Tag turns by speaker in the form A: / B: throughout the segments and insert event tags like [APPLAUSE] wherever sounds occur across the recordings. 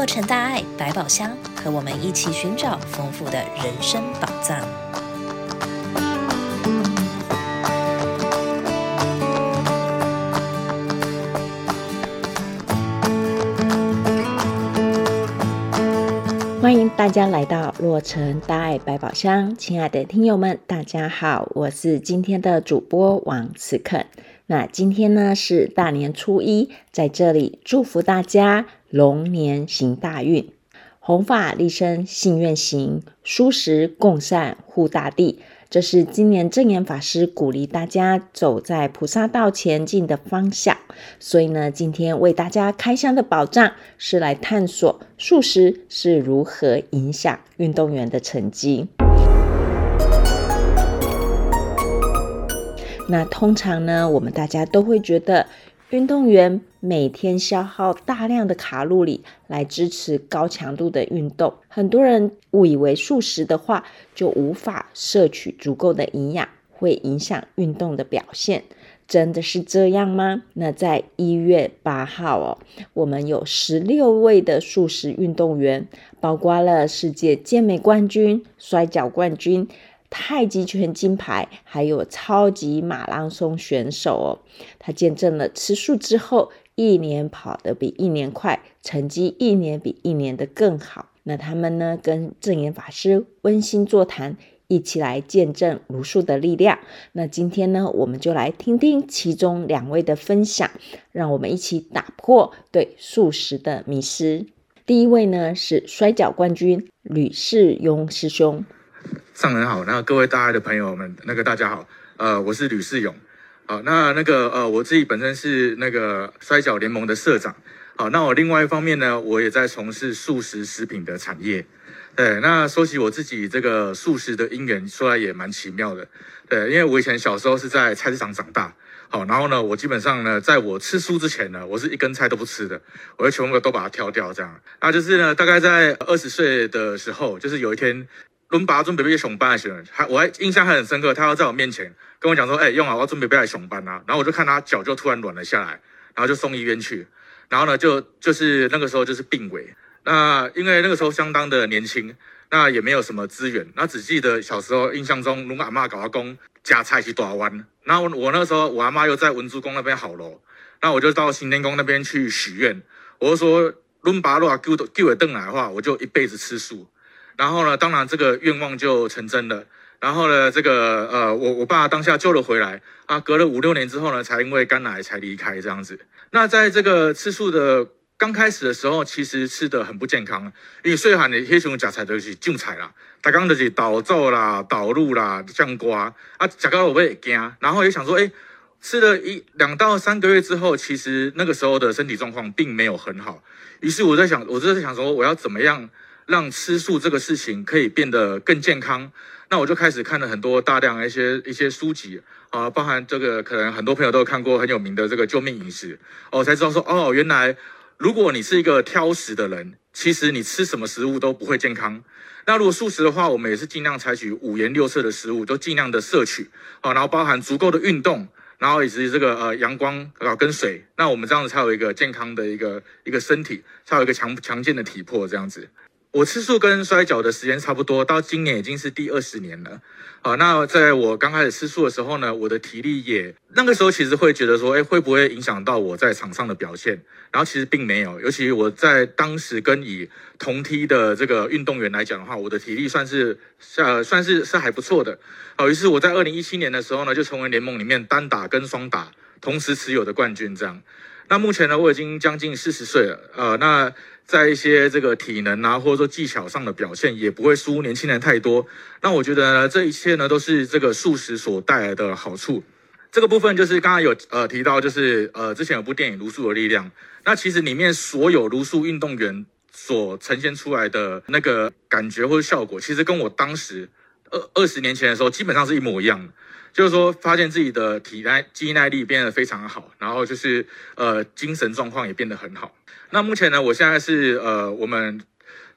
A: 洛城大爱百宝箱，和我们一起寻找丰富的人生宝藏。
B: 欢迎大家来到洛城大爱百宝箱，亲爱的听友们，大家好，我是今天的主播王慈肯。那今天呢是大年初一，在这里祝福大家龙年行大运，弘法立身信愿行，蔬食共善护大地。这是今年正言法师鼓励大家走在菩萨道前进的方向。所以呢，今天为大家开箱的宝藏是来探索素食是如何影响运动员的成绩。那通常呢，我们大家都会觉得。运动员每天消耗大量的卡路里来支持高强度的运动，很多人误以为素食的话就无法摄取足够的营养，会影响运动的表现。真的是这样吗？那在一月八号哦，我们有十六位的素食运动员，包括了世界健美冠军、摔跤冠军。太极拳金牌，还有超级马拉松选手哦，他见证了吃素之后，一年跑得比一年快，成绩一年比一年的更好。那他们呢，跟证严法师温馨座谈，一起来见证茹素的力量。那今天呢，我们就来听听其中两位的分享，让我们一起打破对素食的迷思。第一位呢，是摔跤冠军吕世庸师兄。
C: 上人好，那各位大爱的朋友们，那个大家好，呃，我是吕世勇，好，那那个呃，我自己本身是那个摔角联盟的社长，好，那我另外一方面呢，我也在从事素食食品的产业，对，那说起我自己这个素食的因缘，说来也蛮奇妙的，对，因为我以前小时候是在菜市场长大，好，然后呢，我基本上呢，在我吃素之前呢，我是一根菜都不吃的，我会全部都把它挑掉，这样，那就是呢，大概在二十岁的时候，就是有一天。伦巴准备被熊班的时候，还我还印象还很深刻。他要在我面前跟我讲说：“哎、用啊，我要准备被熊班啊。”然后我就看他脚就突然软了下来，然后就送医院去。然后呢，就就是那个时候就是病危。那因为那个时候相当的年轻，那也没有什么资源。那只记得小时候印象中，卢阿妈搞阿公夹菜去大湾。然后我那个时候我阿妈又在文殊宫那边好咯，那我就到行天宫那边去许愿。我就说伦巴如果救救我邓来的话，我就一辈子吃素。然后呢，当然这个愿望就成真了。然后呢，这个呃，我我爸当下救了回来啊，隔了五六年之后呢，才因为肝癌才离开这样子。那在这个吃素的刚开始的时候，其实吃的很不健康，因为岁寒的黑熊夹菜都是种菜啦，大刚就是倒灶啦、倒入啦、酱瓜啊，夹到我会惊。然后也想说，哎，吃了一两到三个月之后，其实那个时候的身体状况并没有很好。于是我在想，我就在想说，我要怎么样？让吃素这个事情可以变得更健康，那我就开始看了很多大量一些一些书籍啊，包含这个可能很多朋友都看过很有名的这个救命饮食哦，才知道说哦，原来如果你是一个挑食的人，其实你吃什么食物都不会健康。那如果素食的话，我们也是尽量采取五颜六色的食物，都尽量的摄取啊，然后包含足够的运动，然后以及这个呃阳光啊跟水，那我们这样子才有一个健康的一个一个身体，才有一个强强健的体魄这样子。我吃素跟摔跤的时间差不多，到今年已经是第二十年了。好，那在我刚开始吃素的时候呢，我的体力也那个时候其实会觉得说，哎，会不会影响到我在场上的表现？然后其实并没有，尤其我在当时跟以同梯的这个运动员来讲的话，我的体力算是呃算是是还不错的。好，于是我在二零一七年的时候呢，就成为联盟里面单打跟双打同时持有的冠军。这样，那目前呢，我已经将近四十岁了。呃，那。在一些这个体能啊，或者说技巧上的表现，也不会输年轻人太多。那我觉得呢，这一切呢，都是这个素食所带来的好处。这个部分就是刚刚有呃提到，就是呃之前有部电影《茹素的力量》，那其实里面所有茹素运动员所呈现出来的那个感觉或者效果，其实跟我当时二二十年前的时候基本上是一模一样的。就是说，发现自己的体耐、肌耐力变得非常好，然后就是呃，精神状况也变得很好。那目前呢，我现在是呃，我们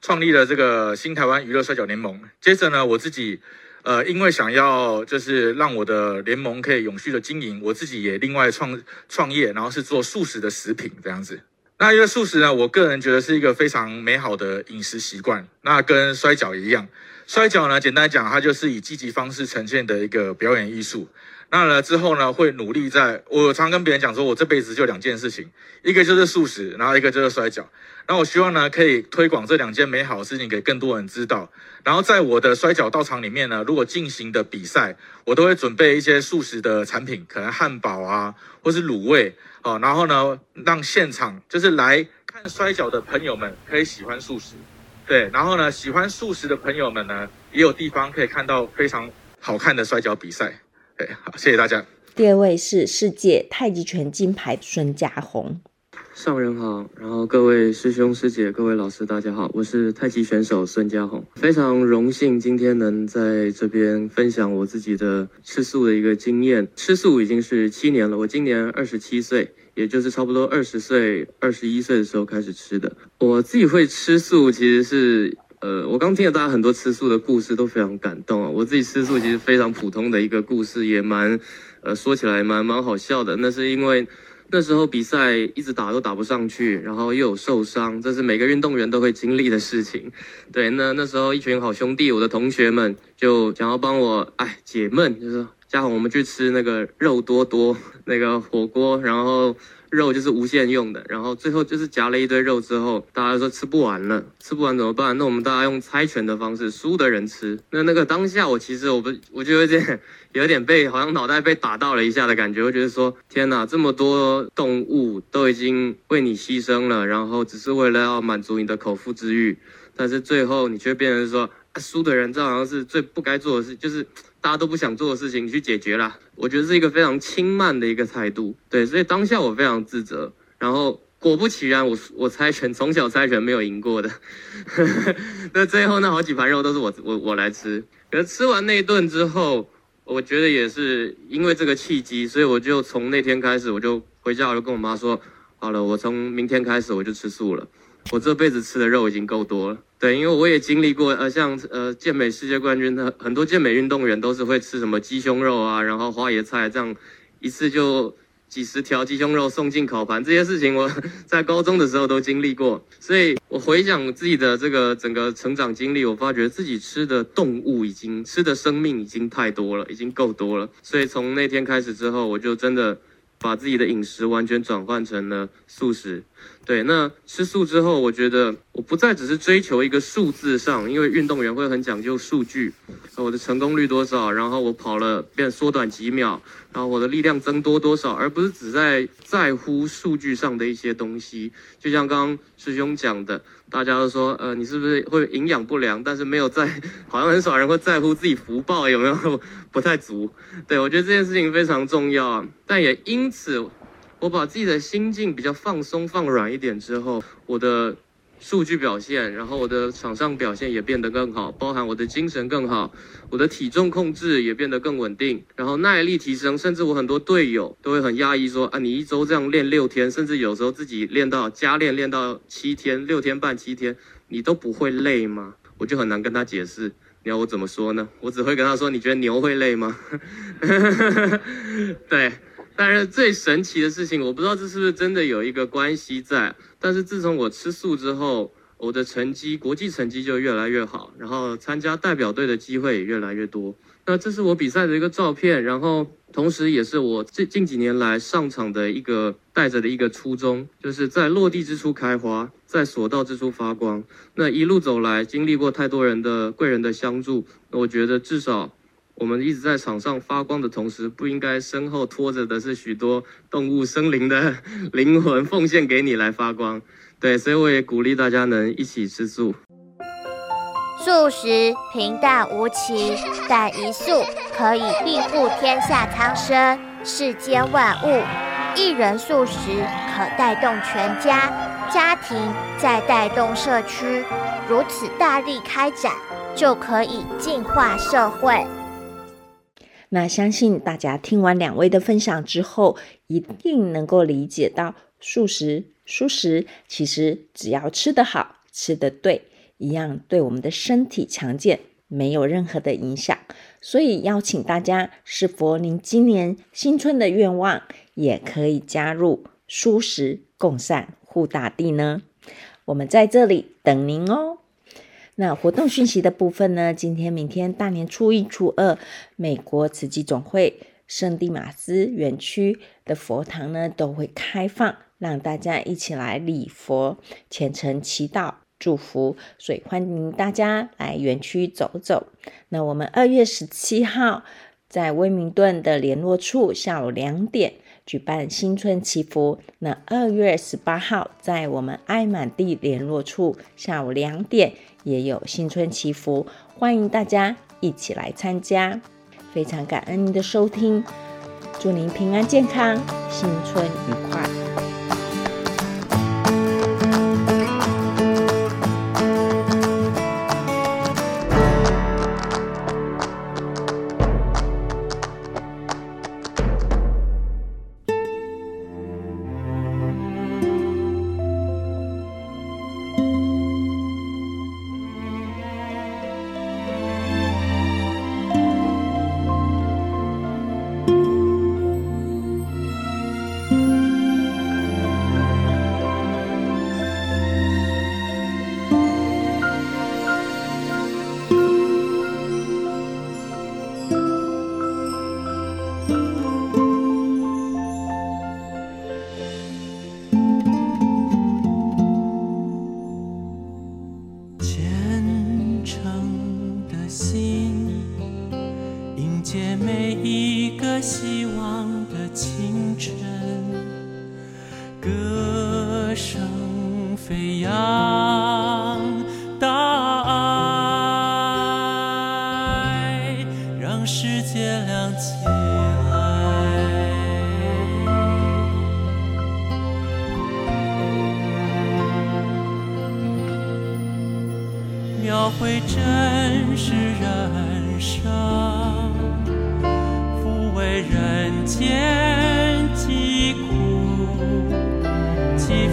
C: 创立了这个新台湾娱乐摔角联盟。接着呢，我自己呃，因为想要就是让我的联盟可以永续的经营，我自己也另外创创业，然后是做素食的食品这样子。那因为素食呢，我个人觉得是一个非常美好的饮食习惯。那跟摔角一样，摔角呢，简单讲，它就是以积极方式呈现的一个表演艺术。那呢之后呢，会努力在。我常跟别人讲说，我这辈子就两件事情，一个就是素食，然后一个就是摔角。那我希望呢，可以推广这两件美好的事情给更多人知道。然后在我的摔跤道场里面呢，如果进行的比赛，我都会准备一些素食的产品，可能汉堡啊，或是卤味啊。然后呢，让现场就是来看摔跤的朋友们可以喜欢素食，对。然后呢，喜欢素食的朋友们呢，也有地方可以看到非常好看的摔跤比赛。对，好，谢谢大家。
B: 第二位是世界太极拳金牌孙家宏。
D: 上人好，然后各位师兄师姐、各位老师，大家好，我是太极选手孙家宏，非常荣幸今天能在这边分享我自己的吃素的一个经验。吃素已经是七年了，我今年二十七岁，也就是差不多二十岁、二十一岁的时候开始吃的。我自己会吃素，其实是。呃，我刚听了大家很多吃素的故事，都非常感动啊。我自己吃素其实非常普通的一个故事，也蛮，呃，说起来蛮蛮好笑的。那是因为那时候比赛一直打都打不上去，然后又有受伤，这是每个运动员都会经历的事情。对，那那时候一群好兄弟，我的同学们就想要帮我哎解闷，就是说家宏，我们去吃那个肉多多那个火锅，然后。肉就是无限用的，然后最后就是夹了一堆肉之后，大家说吃不完了，吃不完怎么办？那我们大家用猜拳的方式，输的人吃。那那个当下，我其实我不，我就有点有点被好像脑袋被打到了一下的感觉，我觉得说天哪，这么多动物都已经为你牺牲了，然后只是为了要满足你的口腹之欲，但是最后你却变成说，输的人这好像是最不该做的事，就是。大家都不想做的事情，去解决啦。我觉得是一个非常轻慢的一个态度，对，所以当下我非常自责。然后果不其然，我我猜拳从小猜拳没有赢过的，[LAUGHS] 那最后那好几盘肉都是我我我来吃。可是吃完那一顿之后，我觉得也是因为这个契机，所以我就从那天开始，我就回家，我就跟我妈说，好了，我从明天开始我就吃素了。我这辈子吃的肉已经够多了，对，因为我也经历过，呃，像呃健美世界冠军的很多健美运动员都是会吃什么鸡胸肉啊，然后花椰菜这样，一次就几十条鸡胸肉送进烤盘，这些事情我 [LAUGHS] 在高中的时候都经历过，所以我回想自己的这个整个成长经历，我发觉自己吃的动物已经吃的生命已经太多了，已经够多了，所以从那天开始之后，我就真的把自己的饮食完全转换成了素食。对，那吃素之后，我觉得我不再只是追求一个数字上，因为运动员会很讲究数据，我的成功率多少，然后我跑了变缩短几秒，然后我的力量增多多少，而不是只在在乎数据上的一些东西。就像刚刚师兄讲的，大家都说，呃，你是不是会营养不良？但是没有在，好像很少人会在乎自己福报有没有不太足。[LAUGHS] 对，我觉得这件事情非常重要啊，但也因此。我把自己的心境比较放松、放软一点之后，我的数据表现，然后我的场上表现也变得更好，包含我的精神更好，我的体重控制也变得更稳定，然后耐力提升，甚至我很多队友都会很讶异说：啊，你一周这样练六天，甚至有时候自己练到加练练到七天、六天半、七天，你都不会累吗？我就很难跟他解释，你要我怎么说呢？我只会跟他说：你觉得牛会累吗？[LAUGHS] 对。但是最神奇的事情，我不知道这是不是真的有一个关系在。但是自从我吃素之后，我的成绩，国际成绩就越来越好，然后参加代表队的机会也越来越多。那这是我比赛的一个照片，然后同时也是我近近几年来上场的一个带着的一个初衷，就是在落地之处开花，在所到之处发光。那一路走来，经历过太多人的贵人的相助，那我觉得至少。我们一直在场上发光的同时，不应该身后拖着的是许多动物生灵的灵魂，奉献给你来发光。对，所以我也鼓励大家能一起吃素。
E: 素食平淡无奇，但一素可以庇护天下苍生、世间万物。一人素食可带动全家、家庭，再带动社区，如此大力开展，就可以净化社会。
B: 那相信大家听完两位的分享之后，一定能够理解到素食、蔬食其实只要吃得好、吃得对，一样对我们的身体强健没有任何的影响。所以邀请大家，是否您今年新春的愿望，也可以加入蔬食共善，护大地呢？我们在这里等您哦。那活动讯息的部分呢？今天、明天大年初一、初二，美国慈济总会圣地马斯园区的佛堂呢都会开放，让大家一起来礼佛、虔诚祈祷、祝福，所以欢迎大家来园区走走。那我们二月十七号在威明顿的联络处下午两点举办新春祈福。那二月十八号在我们爱满地联络处下午两点。也有新春祈福，欢迎大家一起来参加。非常感恩您的收听，祝您平安健康，新春愉快。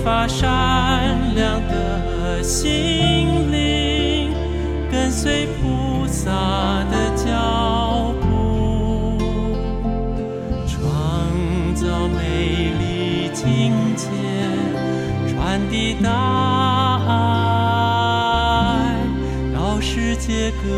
F: 发善良的心灵，跟随菩萨的脚步，创造美丽境界，传递大爱到。世界各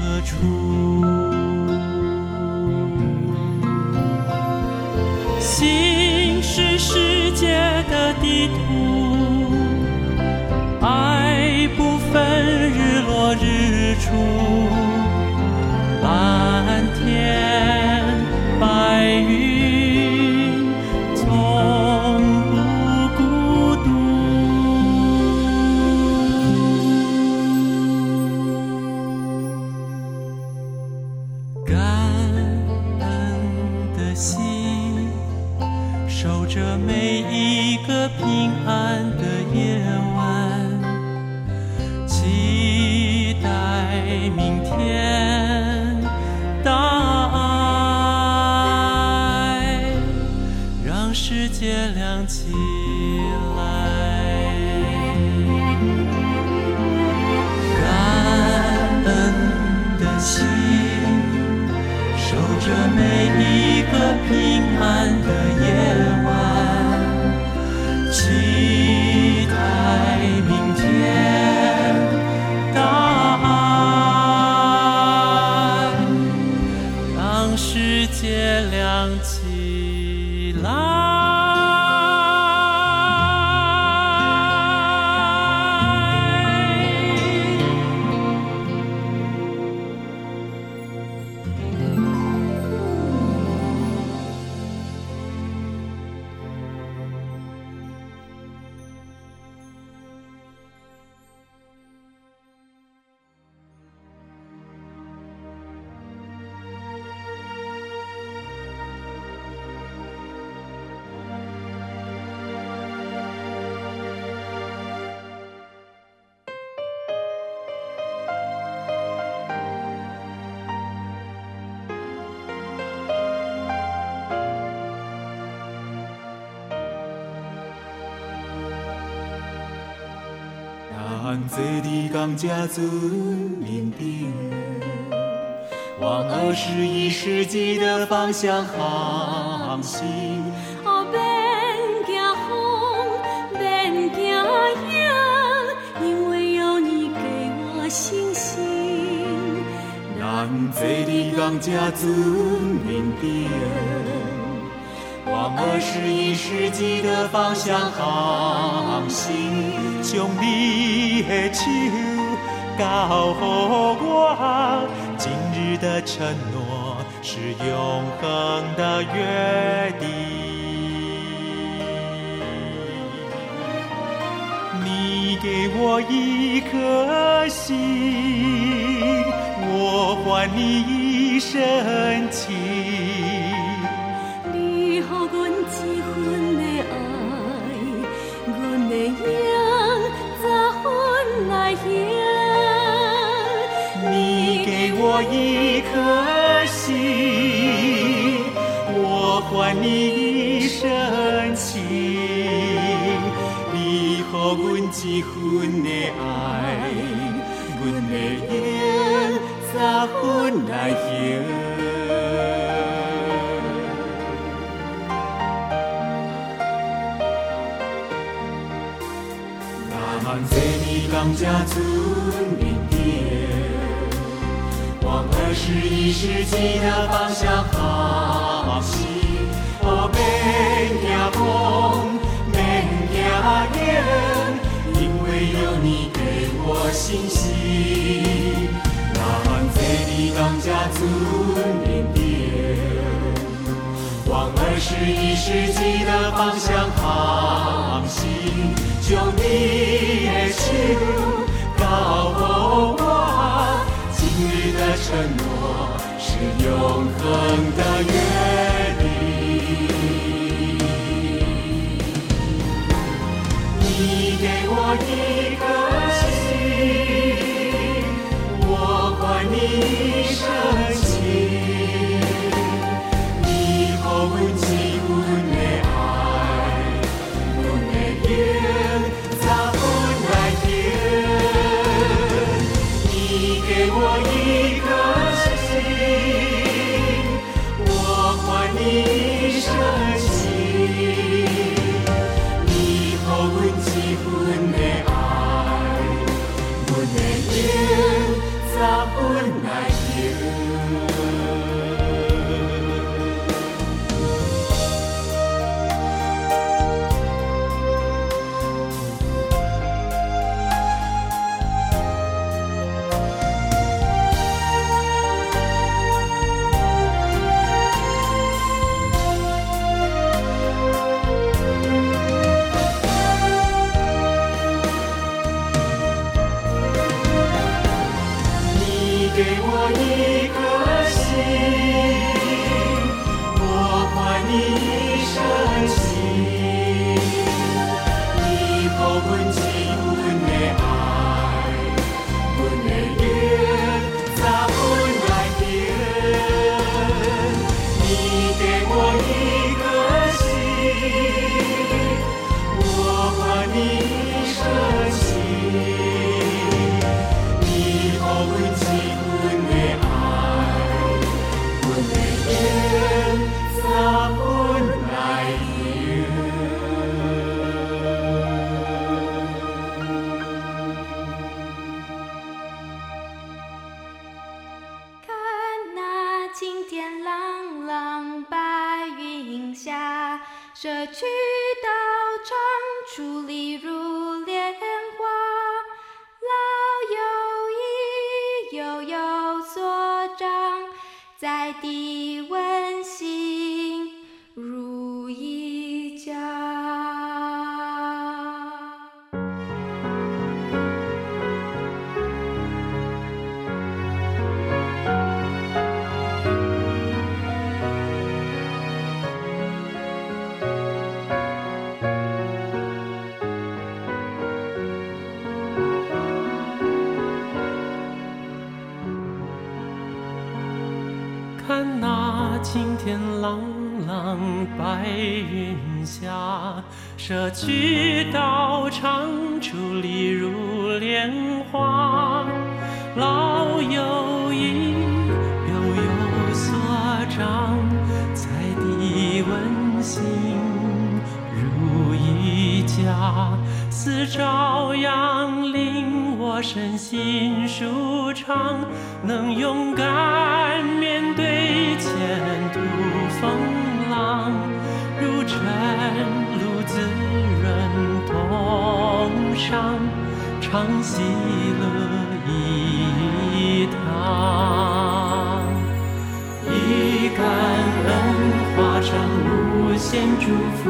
F: 何处，心是世界的地图，爱不分日落日出，
G: 坐伫同一船面顶，往二十一世纪的方向航行。
H: 哦，别惊风，别惊影，因为有你给我信心。
G: 咱坐伫同一船面顶。往二十一世纪的方向航行，将你的手交予我，今日的承诺是永恒的约定。你给我一颗心，我还你一生情。我一颗心，我还你一生情。你给我一份的爱，阮的缘早分来行。坐伫二十一世纪的方向航行。哦，免惊风，免惊影，因为有你给我信心。咱坐伫同一船面顶，往二十一世纪的方向航行。就你的手交予我，你的承诺是永恒的约定。你给我一颗心，我还你一生
H: 天朗朗，白云下，社区道场矗立如莲花，老
F: 有益，幼有所长，彩的温馨如一家，似朝阳令我身心舒畅，能勇敢唱，喜乐一堂，以感恩化成无限祝福，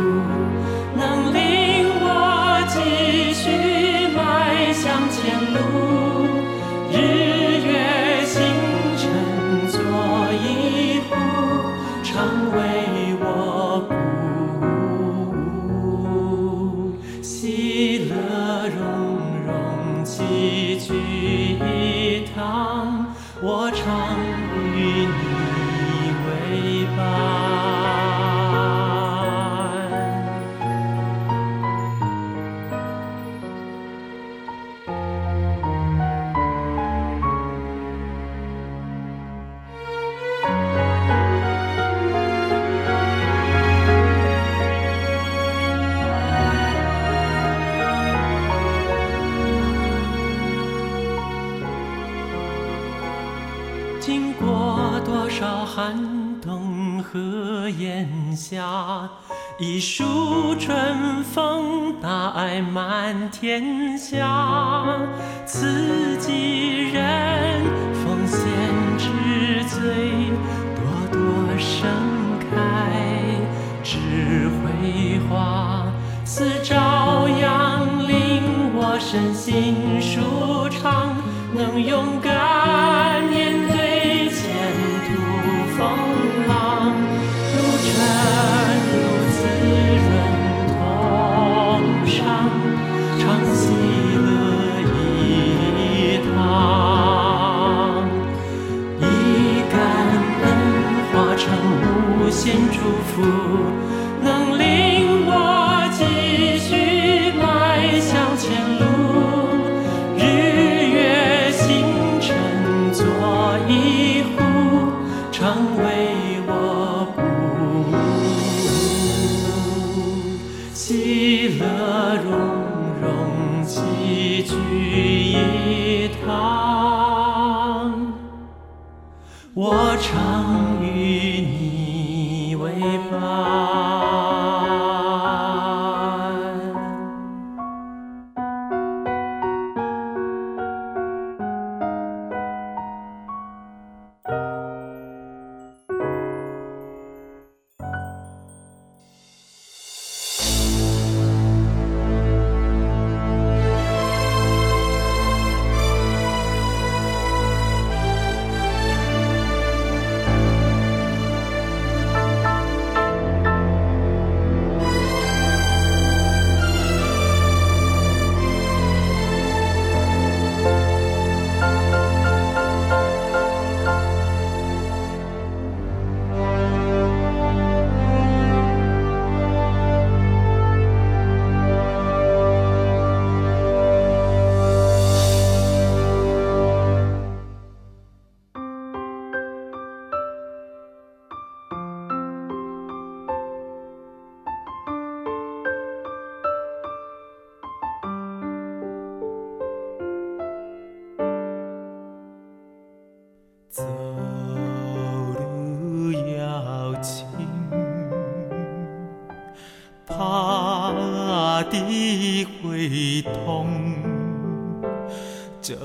F: 一树春风大爱满天下。慈济人奉献之最，朵朵盛开智慧花，似朝阳令我身心舒畅，能勇敢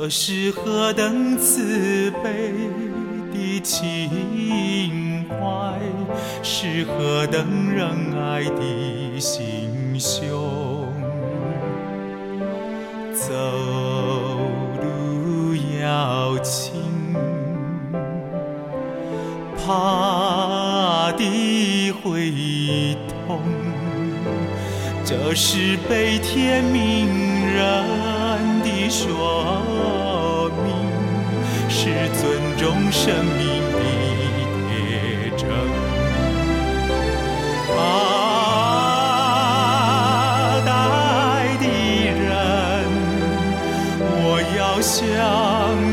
F: 是何等慈悲的情怀，是何等仁爱的心胸。走路要轻。怕的会痛，这是悲天
G: 悯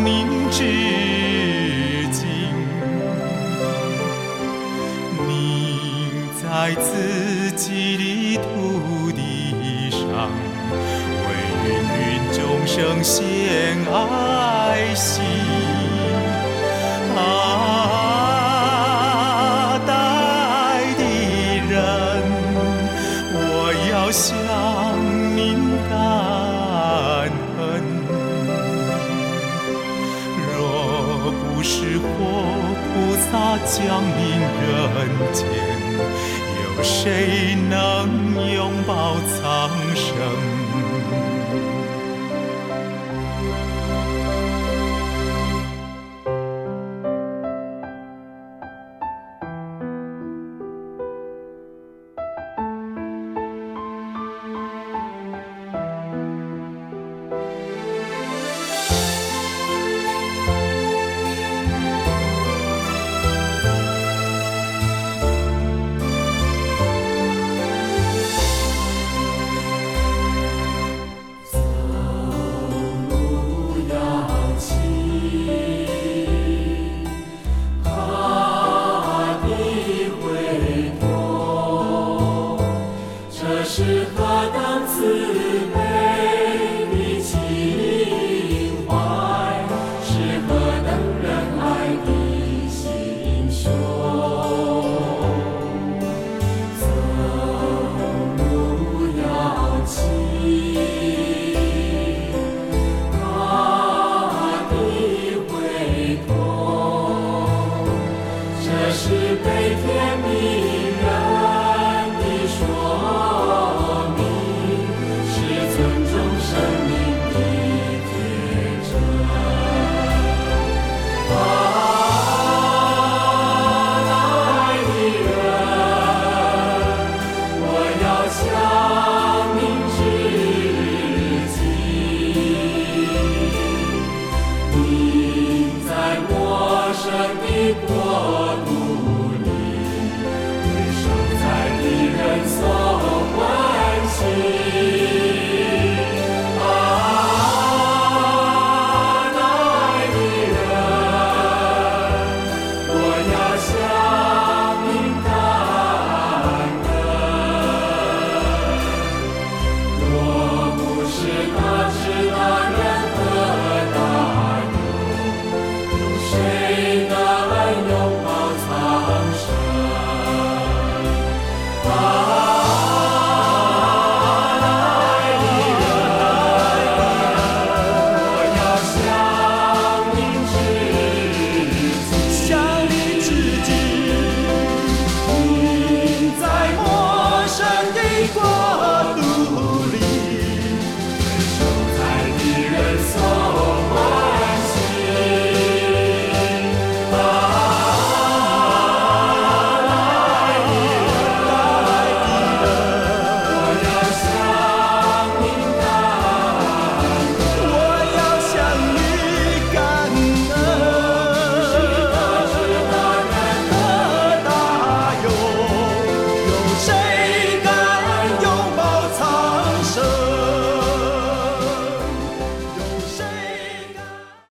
G: 您致敬。您在自己的土地上，为芸芸众生献爱心。降临人间，有谁能拥抱苍生？